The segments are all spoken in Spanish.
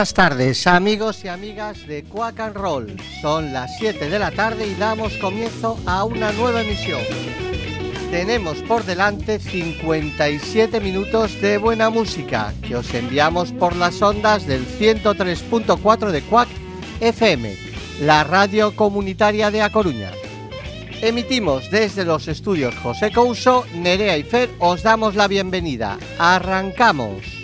Buenas tardes amigos y amigas de Quack and Roll. Son las 7 de la tarde y damos comienzo a una nueva emisión. Tenemos por delante 57 minutos de buena música que os enviamos por las ondas del 103.4 de Quack FM, la radio comunitaria de A Coruña. Emitimos desde los estudios José Couso, Nerea y Fer, os damos la bienvenida. Arrancamos.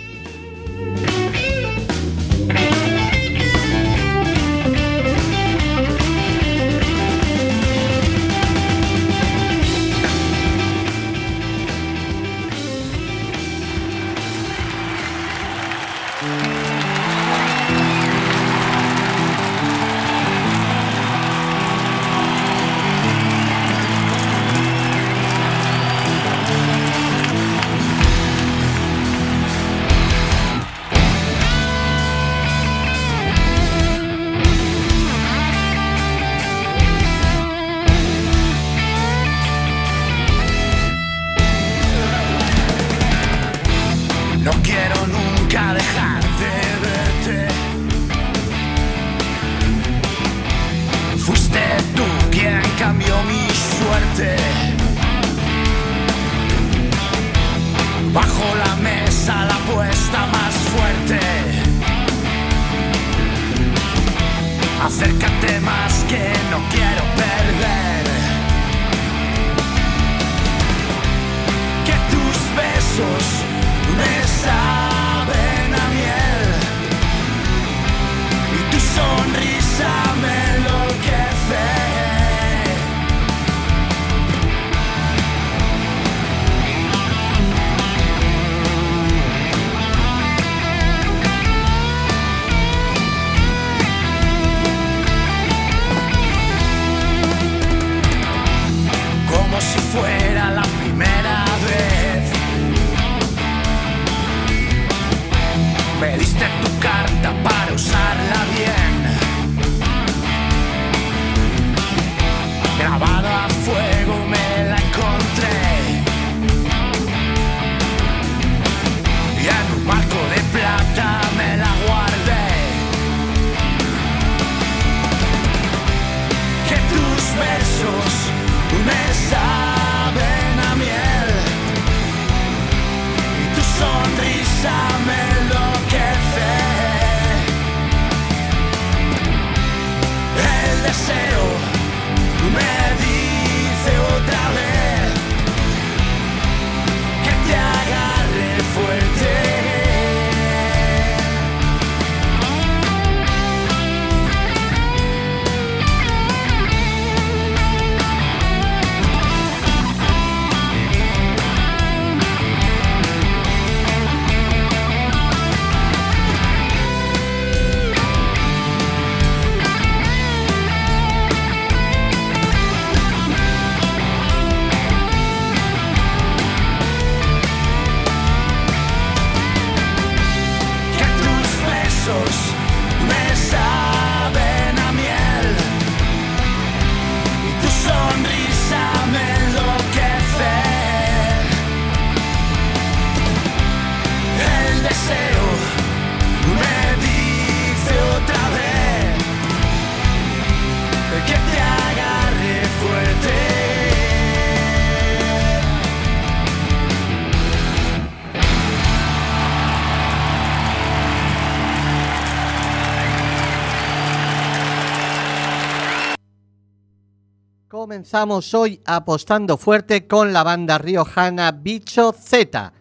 Comenzamos hoy apostando fuerte con la banda riojana Bicho Z.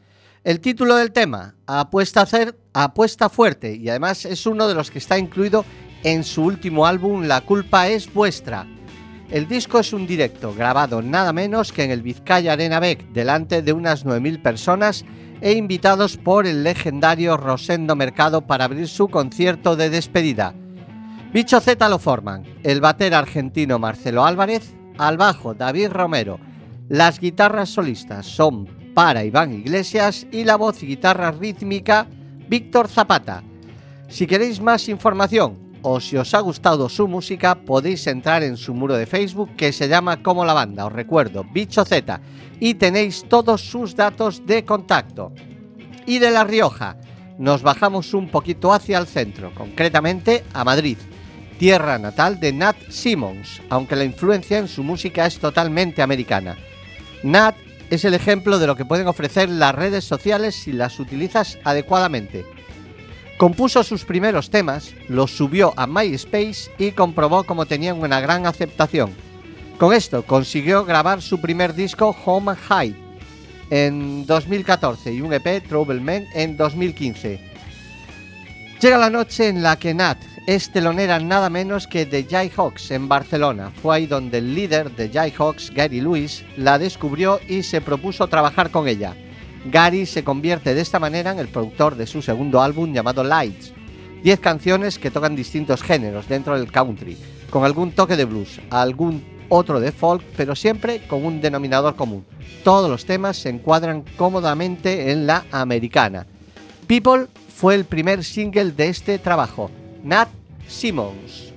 El título del tema, Apuesta, fuerte, y además es uno de los que está incluido en su último álbum La culpa es vuestra. El disco es un directo grabado nada menos que en el Vizcaya Arena Bec delante de unas 9.000 personas e invitados por el legendario Rosendo Mercado para abrir su concierto de despedida. Bicho Z lo forman el bater argentino Marcelo Álvarez, al bajo David Romero, las guitarras solistas son para Iván Iglesias y la voz y guitarra rítmica Víctor Zapata. Si queréis más información o si os ha gustado su música, podéis entrar en su muro de Facebook que se llama como la banda, os recuerdo, Bicho Z, y tenéis todos sus datos de contacto. Y de La Rioja, nos bajamos un poquito hacia el centro, concretamente a Madrid, tierra natal de Nat Simmons, aunque la influencia en su música es totalmente americana. Nat es el ejemplo de lo que pueden ofrecer las redes sociales si las utilizas adecuadamente. Compuso sus primeros temas, los subió a MySpace y comprobó cómo tenían una gran aceptación. Con esto consiguió grabar su primer disco Home Hide en 2014 y un EP Trouble Man en 2015. Llega la noche en la que Nat es telonera nada menos que de Jayhawks en Barcelona. Fue ahí donde el líder de Jayhawks, Gary Lewis, la descubrió y se propuso trabajar con ella. Gary se convierte de esta manera en el productor de su segundo álbum llamado Lights. Diez canciones que tocan distintos géneros dentro del country, con algún toque de blues, algún otro de folk, pero siempre con un denominador común. Todos los temas se encuadran cómodamente en la americana. People fue el primer single de este trabajo. Nat Simmons.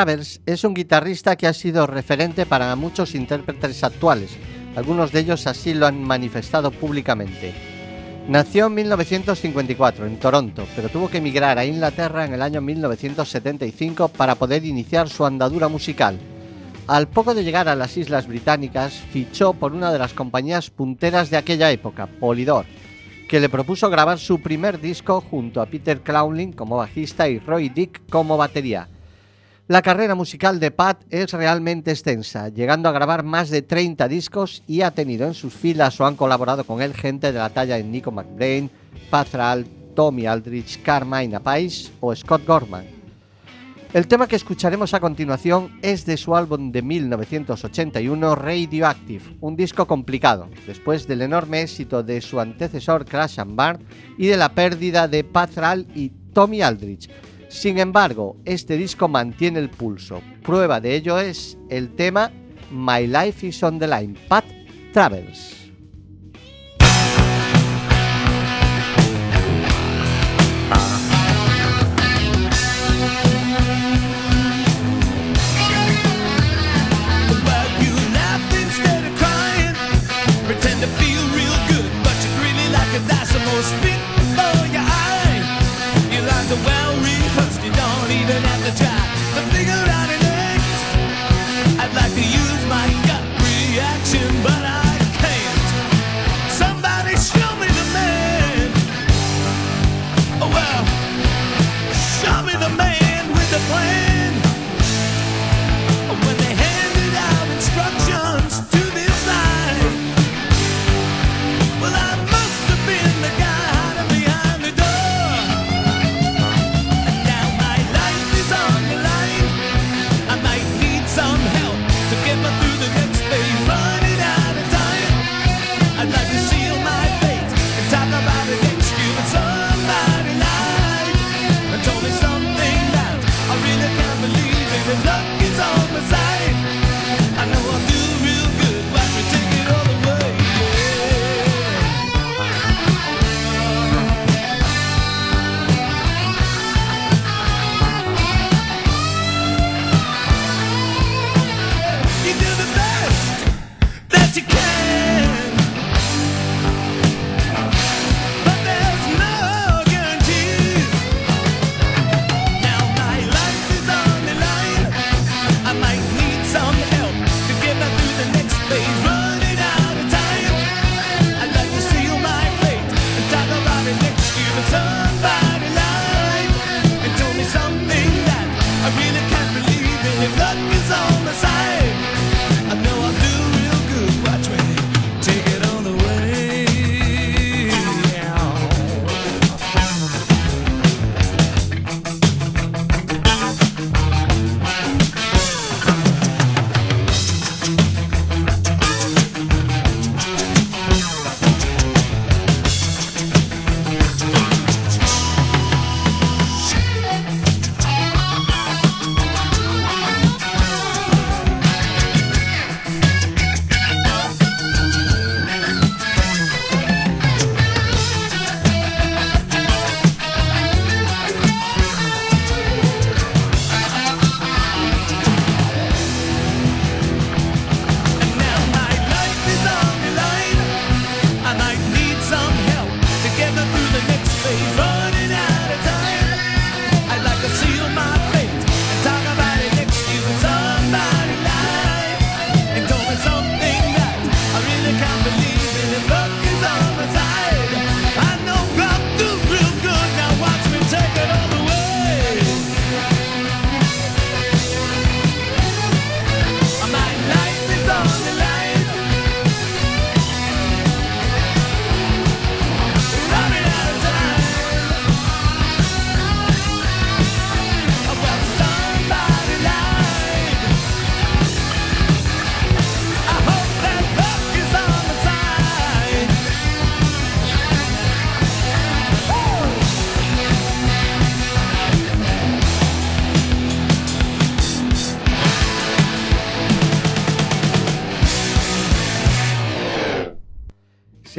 Travers es un guitarrista que ha sido referente para muchos intérpretes actuales, algunos de ellos así lo han manifestado públicamente. Nació en 1954 en Toronto, pero tuvo que emigrar a Inglaterra en el año 1975 para poder iniciar su andadura musical. Al poco de llegar a las Islas Británicas, fichó por una de las compañías punteras de aquella época, Polydor, que le propuso grabar su primer disco junto a Peter Crowley como bajista y Roy Dick como batería. La carrera musical de Pat es realmente extensa, llegando a grabar más de 30 discos y ha tenido en sus filas o han colaborado con él gente de la talla de Nico McBrain, Pazral, Tommy Aldrich, Carmine Apais o Scott Gorman. El tema que escucharemos a continuación es de su álbum de 1981 Radioactive, un disco complicado, después del enorme éxito de su antecesor Crash and Burn y de la pérdida de Pazral y Tommy Aldrich sin embargo, este disco mantiene el pulso. Prueba de ello es el tema My Life is on the Line, Pat Travels.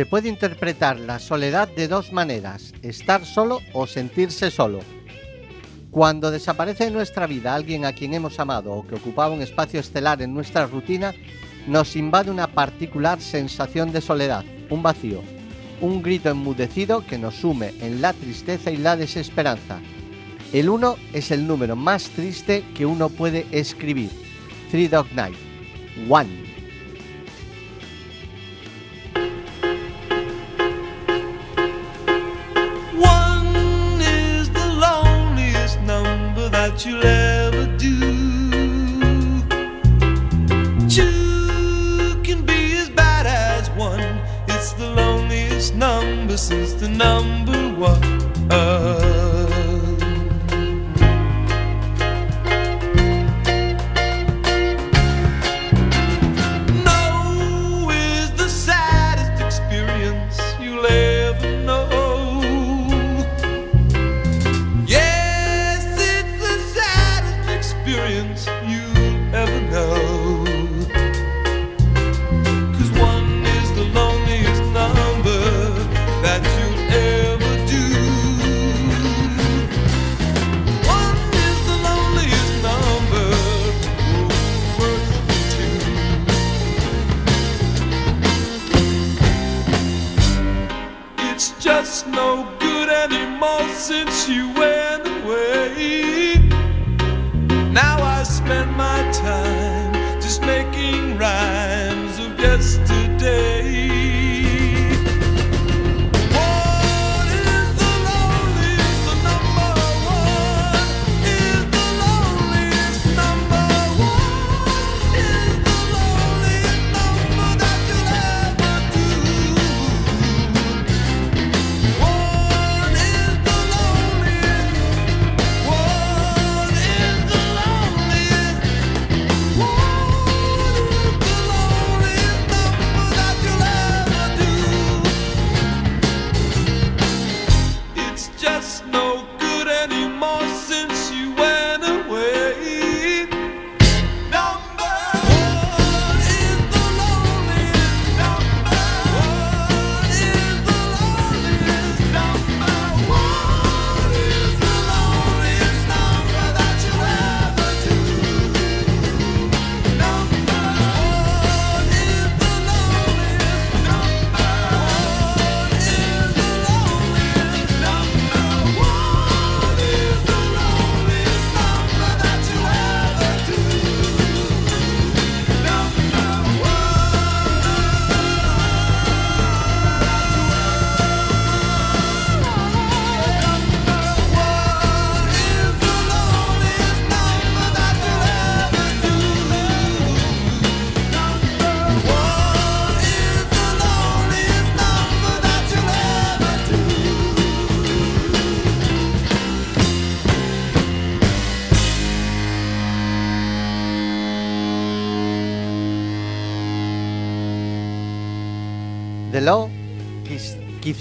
Se puede interpretar la soledad de dos maneras, estar solo o sentirse solo. Cuando desaparece de nuestra vida alguien a quien hemos amado o que ocupaba un espacio estelar en nuestra rutina, nos invade una particular sensación de soledad, un vacío, un grito enmudecido que nos sume en la tristeza y la desesperanza. El 1 es el número más triste que uno puede escribir. Three Dog Night. One. you'll ever do. Two can be as bad as one. It's the loneliest number since the number one.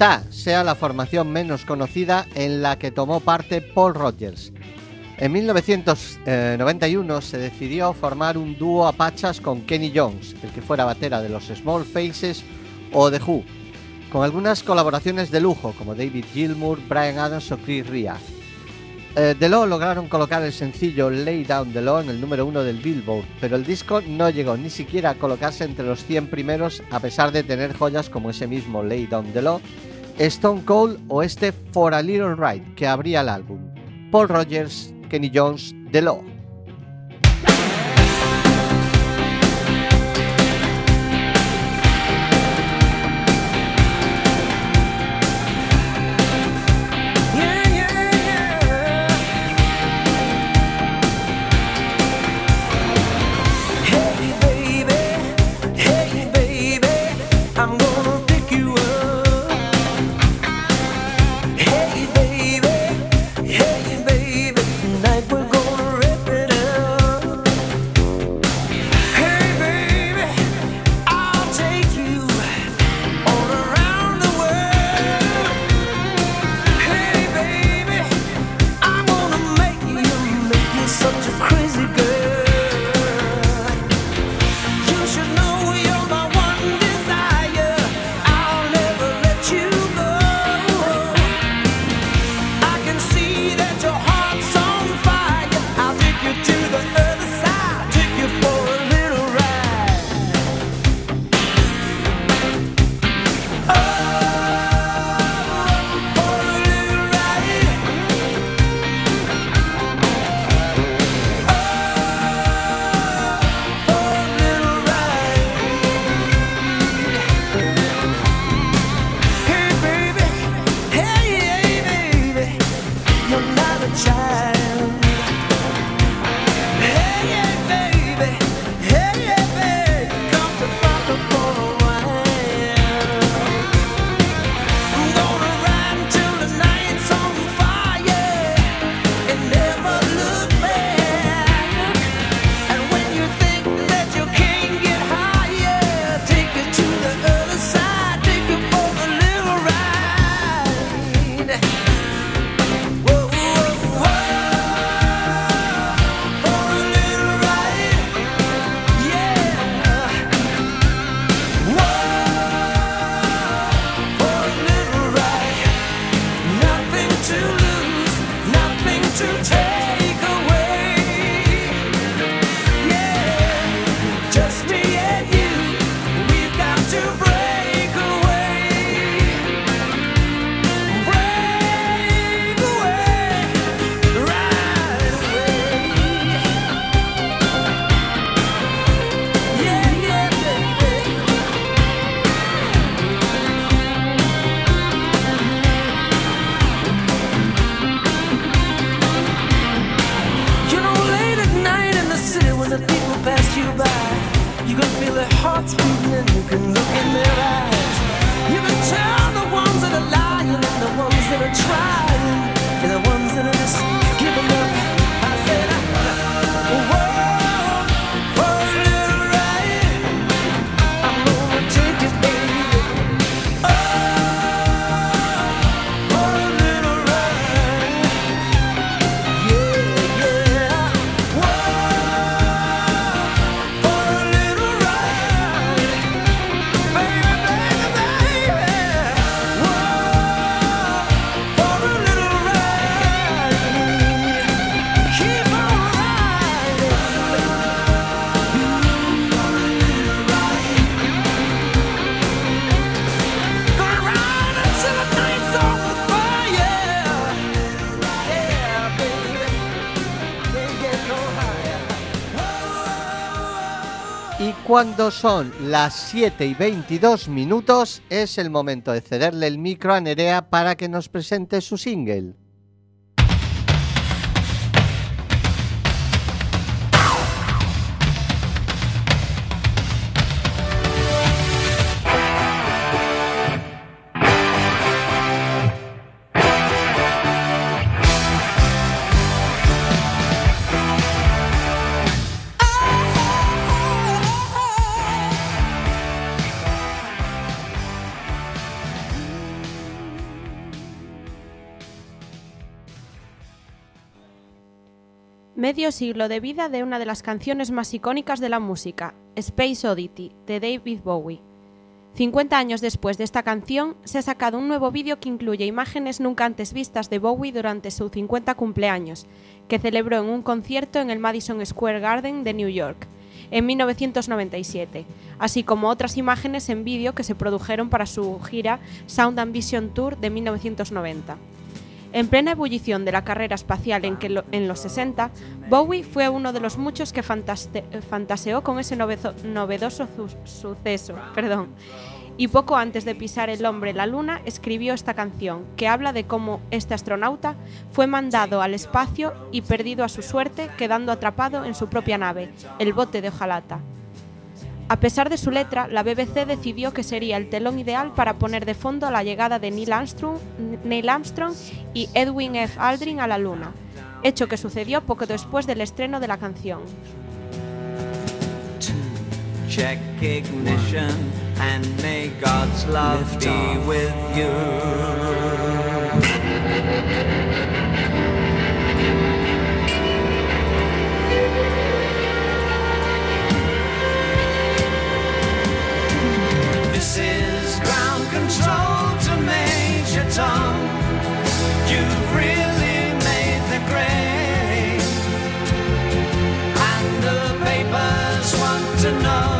Quizá sea la formación menos conocida en la que tomó parte Paul Rogers. En 1991 se decidió formar un dúo a con Kenny Jones, el que fuera batera de los Small Faces o The Who, con algunas colaboraciones de lujo como David Gilmour, Brian Adams o Chris Ria. Eh, The Law lograron colocar el sencillo Lay Down the Law en el número uno del Billboard, pero el disco no llegó ni siquiera a colocarse entre los 100 primeros a pesar de tener joyas como ese mismo Lay Down the Law, Stone Cold o este For a Little Ride que abría el álbum. Paul Rogers, Kenny Jones, The Law. Cuando son las 7 y 22 minutos, es el momento de cederle el micro a Nerea para que nos presente su single. Medio siglo de vida de una de las canciones más icónicas de la música, Space Oddity, de David Bowie. 50 años después de esta canción, se ha sacado un nuevo vídeo que incluye imágenes nunca antes vistas de Bowie durante su 50 cumpleaños, que celebró en un concierto en el Madison Square Garden de New York, en 1997, así como otras imágenes en vídeo que se produjeron para su gira Sound and Vision Tour de 1990. En plena ebullición de la carrera espacial en, los 60, Bowie fue uno de los muchos que fantaseó con ese novedoso su- suceso. Perdón. Y poco antes de pisar el hombre la luna, escribió esta canción, que habla de cómo este astronauta fue mandado al espacio y perdido a su suerte, quedando atrapado en su propia nave, el bote de hojalata. A pesar de su letra, la BBC decidió que sería el telón ideal para poner de fondo la llegada de Neil Armstrong, Neil Armstrong y Edwin F. Aldrin a la Luna, hecho que sucedió poco después del estreno de la canción. Check ignition and may God's love be with you. This is ground control to Major Tom. You've really made the grade. And the papers want to know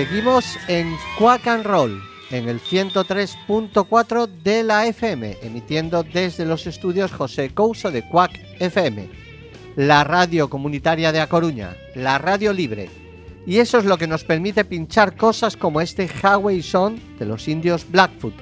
Seguimos en Quack and Roll, en el 103.4 de la FM, emitiendo desde los estudios José Couso de Quack FM, la radio comunitaria de A Coruña, la radio libre. Y eso es lo que nos permite pinchar cosas como este Highway Song de los indios Blackfoot,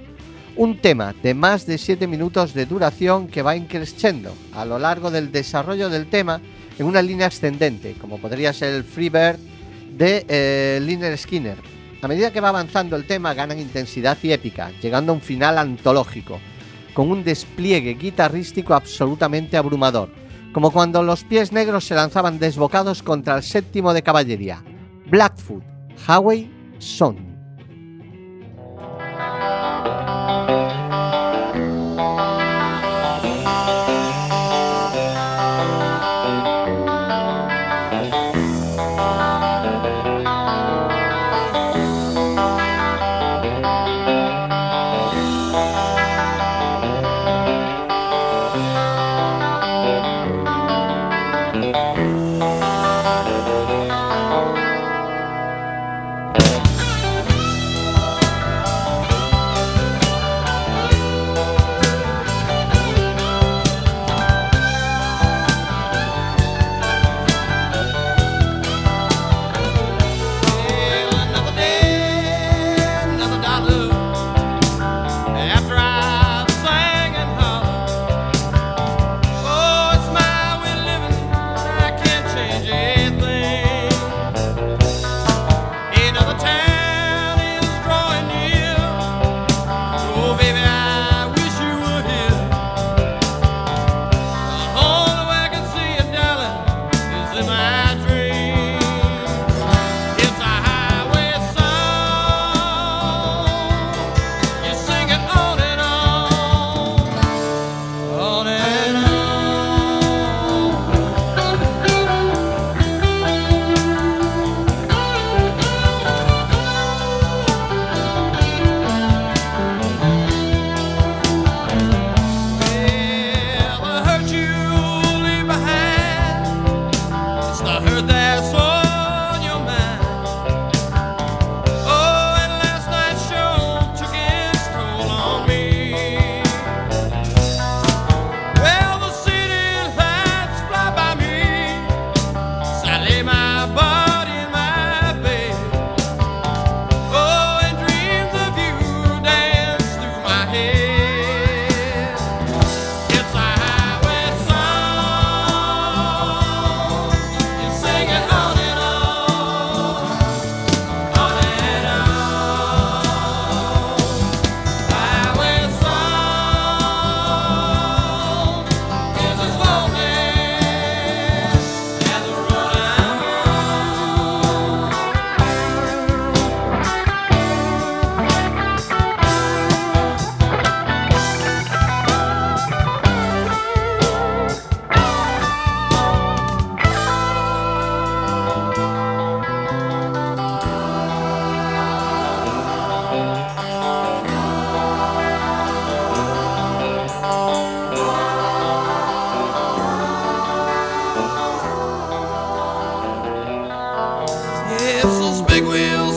un tema de más de 7 minutos de duración que va increciendo a lo largo del desarrollo del tema en una línea ascendente, como podría ser el Freebird de eh, Liner Skinner. A medida que va avanzando el tema ganan intensidad y épica, llegando a un final antológico, con un despliegue guitarrístico absolutamente abrumador, como cuando los pies negros se lanzaban desbocados contra el séptimo de caballería, Blackfoot, Highway Song. big wheel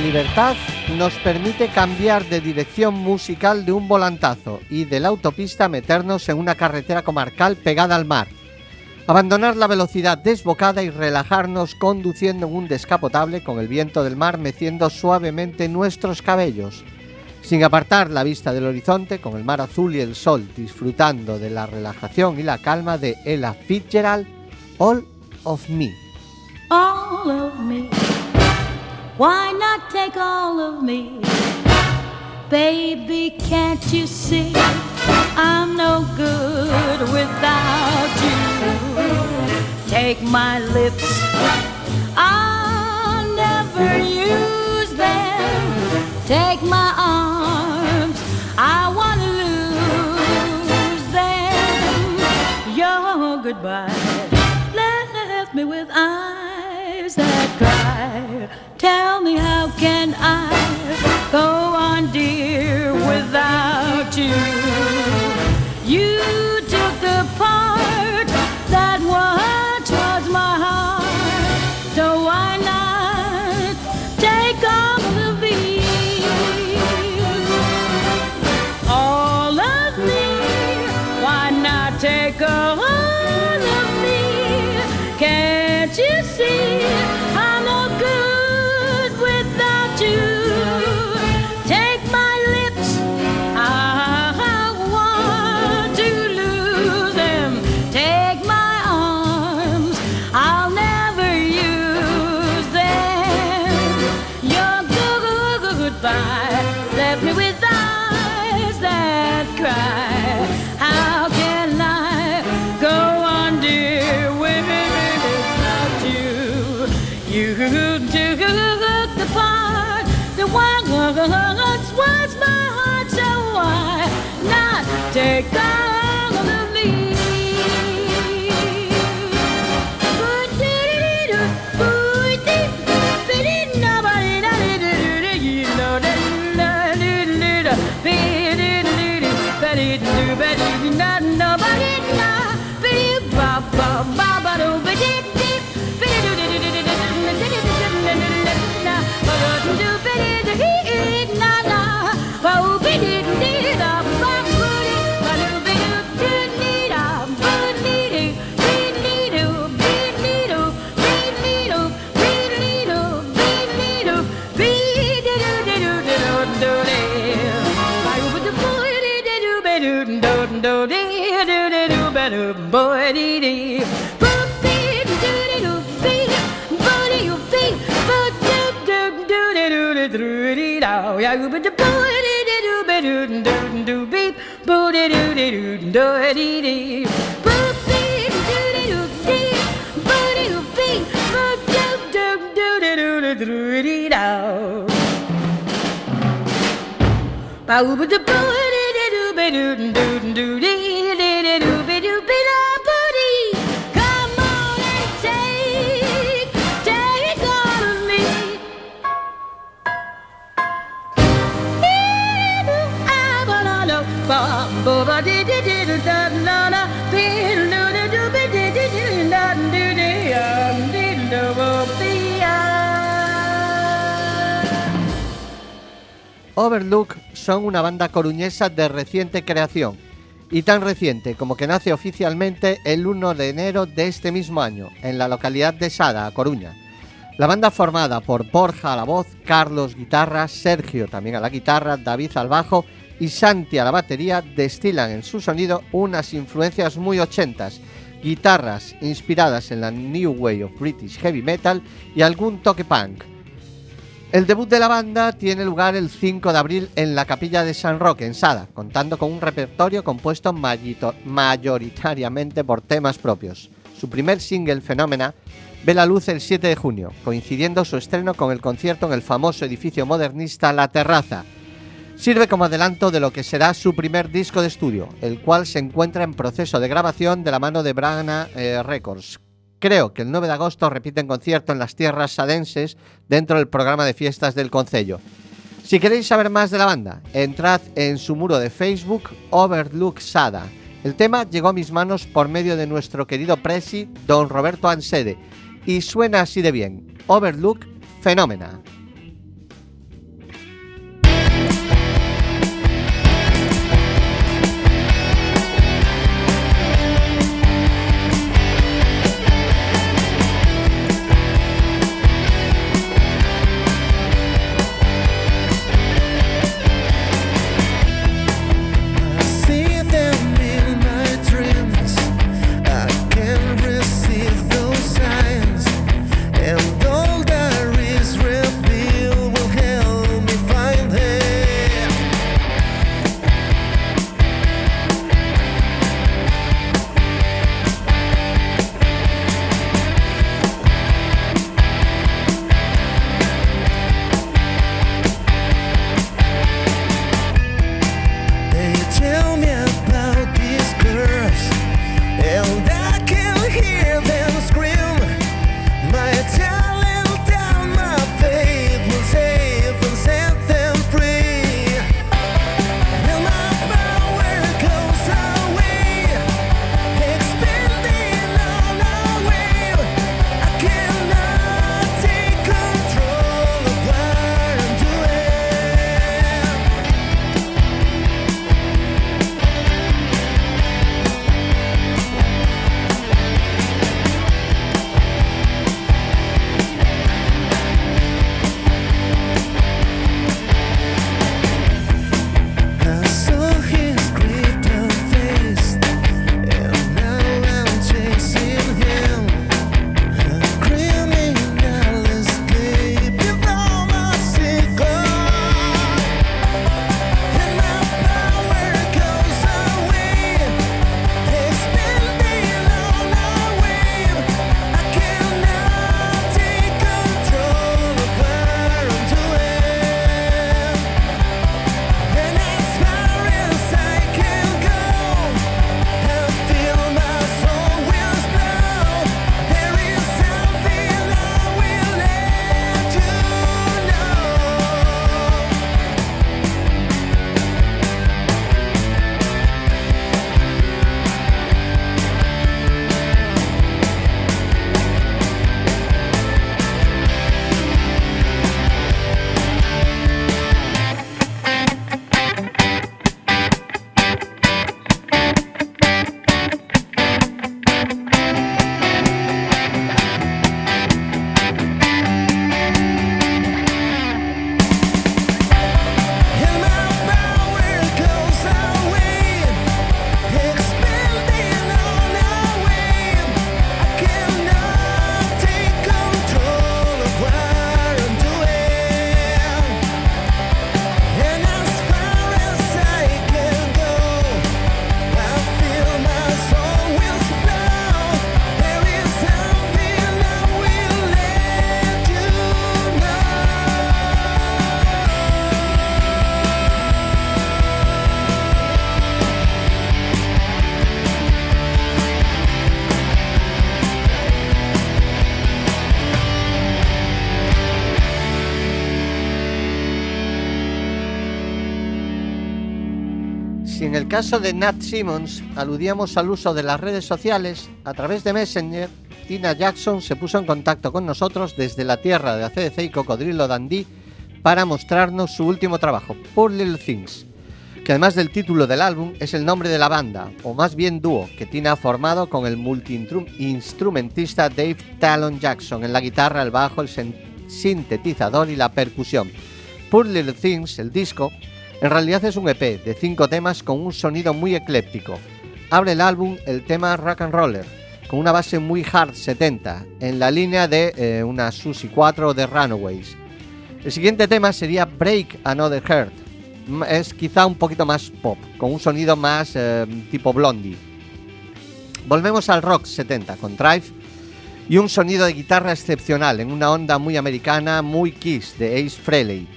libertad nos permite cambiar de dirección musical de un volantazo y de la autopista meternos en una carretera comarcal pegada al mar. Abandonar la velocidad desbocada y relajarnos conduciendo en un descapotable con el viento del mar meciendo suavemente nuestros cabellos. Sin apartar la vista del horizonte, con el mar azul y el sol, disfrutando de la relajación y la calma de Ella Fitzgerald, All of Me. all of me. Why not take all of me? Baby, can't you see I'm no good without you? Take my lips, I'll never use them. Take my arms, I wanna lose them. Your goodbye left me with eyes that cry. Tell me how can I go on, dear, without you? You Overlook son una banda coruñesa de reciente creación y tan reciente como que nace oficialmente el 1 de enero de este mismo año en la localidad de Sada, Coruña. La banda formada por Borja a la voz, Carlos guitarra, Sergio también a la guitarra, David al bajo y Santi a la batería destilan en su sonido unas influencias muy ochentas, guitarras inspiradas en la New Way of British Heavy Metal y algún toque punk. El debut de la banda tiene lugar el 5 de abril en la capilla de San Roque, en Sada, contando con un repertorio compuesto mayoritariamente por temas propios. Su primer single, Fenómena, ve la luz el 7 de junio, coincidiendo su estreno con el concierto en el famoso edificio modernista La Terraza. Sirve como adelanto de lo que será su primer disco de estudio, el cual se encuentra en proceso de grabación de la mano de Brana eh, Records. Creo que el 9 de agosto repiten concierto en las tierras sadenses dentro del programa de fiestas del Concello. Si queréis saber más de la banda, entrad en su muro de Facebook Overlook Sada. El tema llegó a mis manos por medio de nuestro querido presi, don Roberto Ansede, y suena así de bien. Overlook Fenómena. Caso de Nat Simmons aludíamos al uso de las redes sociales, a través de Messenger, Tina Jackson se puso en contacto con nosotros desde la tierra de ACDC y Cocodrilo Dundee para mostrarnos su último trabajo, Poor Little Things, que además del título del álbum es el nombre de la banda, o más bien dúo, que Tina ha formado con el multi-instrumentista Dave Talon Jackson en la guitarra, el bajo, el sintetizador y la percusión. Poor Little Things, el disco, en realidad es un EP de cinco temas con un sonido muy ecléptico. Abre el álbum el tema Rock and Roller, con una base muy hard 70, en la línea de eh, una Susi 4 o de Runaways. El siguiente tema sería Break Another Heart. Es quizá un poquito más pop, con un sonido más eh, tipo Blondie. Volvemos al rock 70 con Drive y un sonido de guitarra excepcional en una onda muy americana, muy Kiss de Ace Frehley.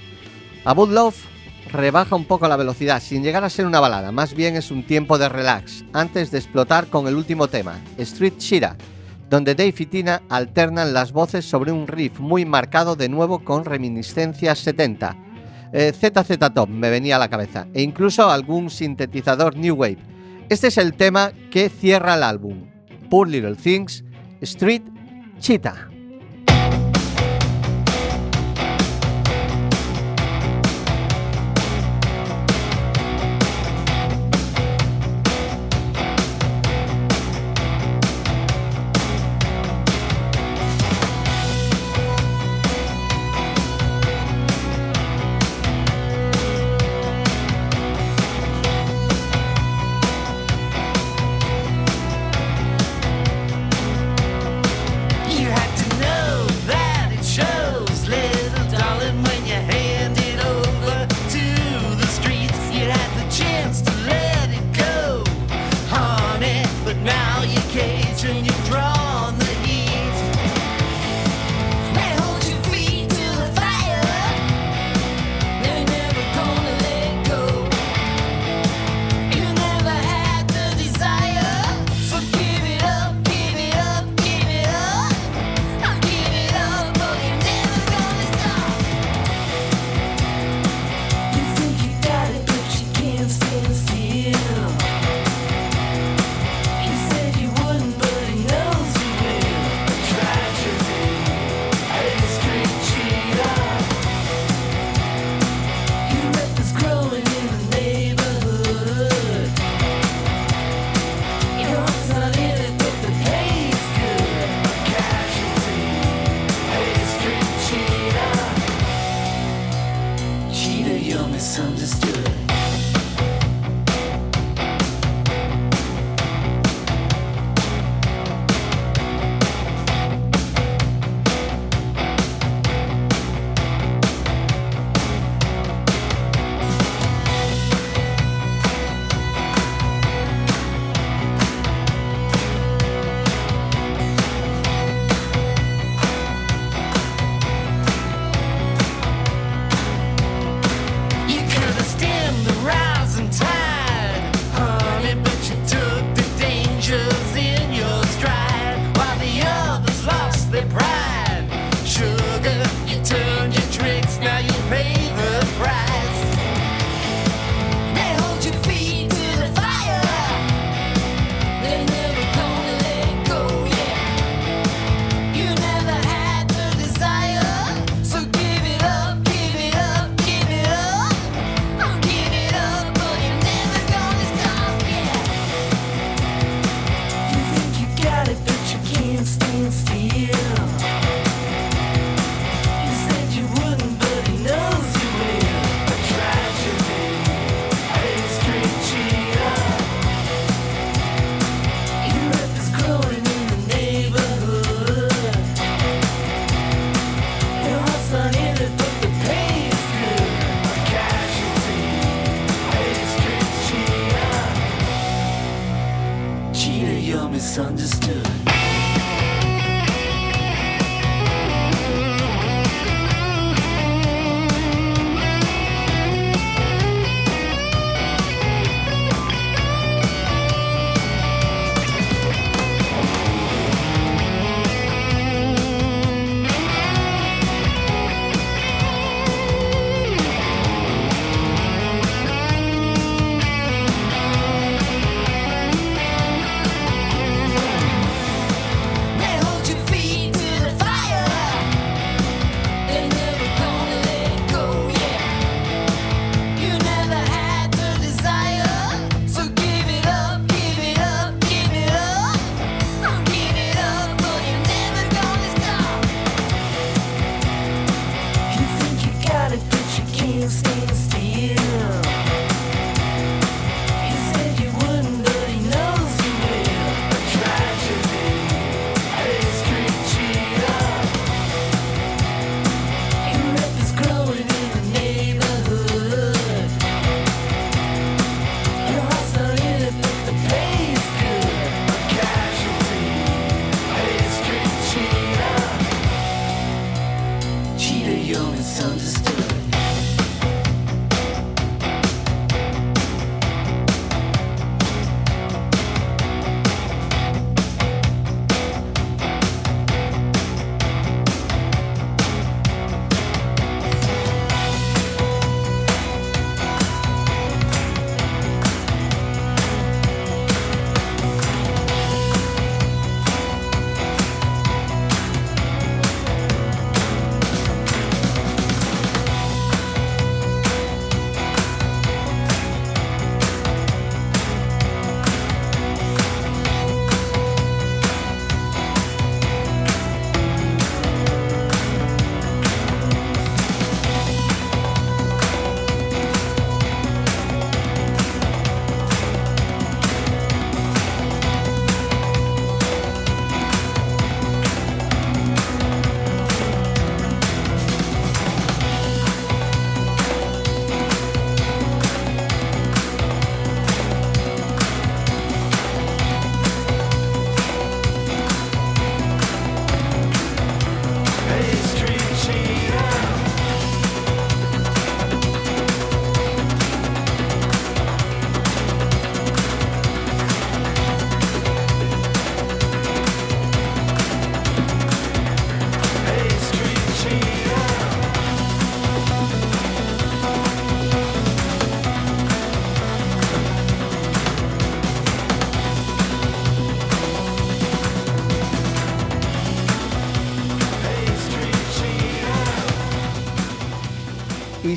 A Love rebaja un poco la velocidad, sin llegar a ser una balada, más bien es un tiempo de relax, antes de explotar con el último tema, Street Shira, donde Dave y Tina alternan las voces sobre un riff muy marcado de nuevo con reminiscencias 70. Eh, ZZ Top me venía a la cabeza, e incluso algún sintetizador New Wave. Este es el tema que cierra el álbum, Poor Little Things, Street Cheetah.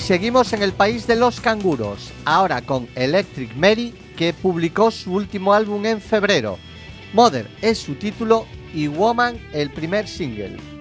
Seguimos en el país de los canguros, ahora con Electric Mary, que publicó su último álbum en febrero. Mother es su título y Woman el primer single.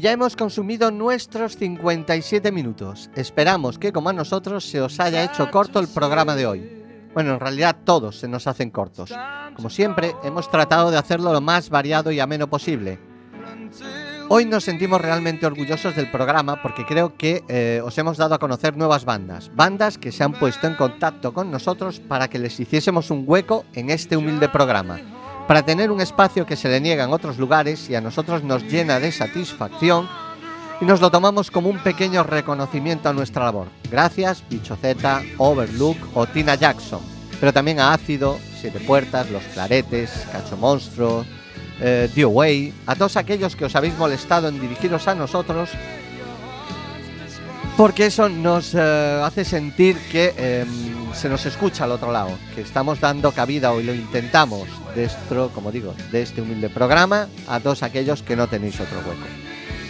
Ya hemos consumido nuestros 57 minutos. Esperamos que como a nosotros se os haya hecho corto el programa de hoy. Bueno, en realidad todos se nos hacen cortos. Como siempre, hemos tratado de hacerlo lo más variado y ameno posible. Hoy nos sentimos realmente orgullosos del programa porque creo que eh, os hemos dado a conocer nuevas bandas. Bandas que se han puesto en contacto con nosotros para que les hiciésemos un hueco en este humilde programa. Para tener un espacio que se le niega en otros lugares y a nosotros nos llena de satisfacción y nos lo tomamos como un pequeño reconocimiento a nuestra labor. Gracias, Bicho Z, Overlook o Tina Jackson. Pero también a Ácido, Siete Puertas, Los Claretes, Cacho Monstruo, eh, The Away, a todos aquellos que os habéis molestado en dirigiros a nosotros, porque eso nos eh, hace sentir que eh, se nos escucha al otro lado, que estamos dando cabida hoy lo intentamos, de esto, como digo, de este humilde programa a todos aquellos que no tenéis otro hueco.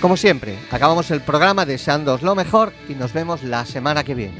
Como siempre, acabamos el programa deseándoos lo mejor y nos vemos la semana que viene.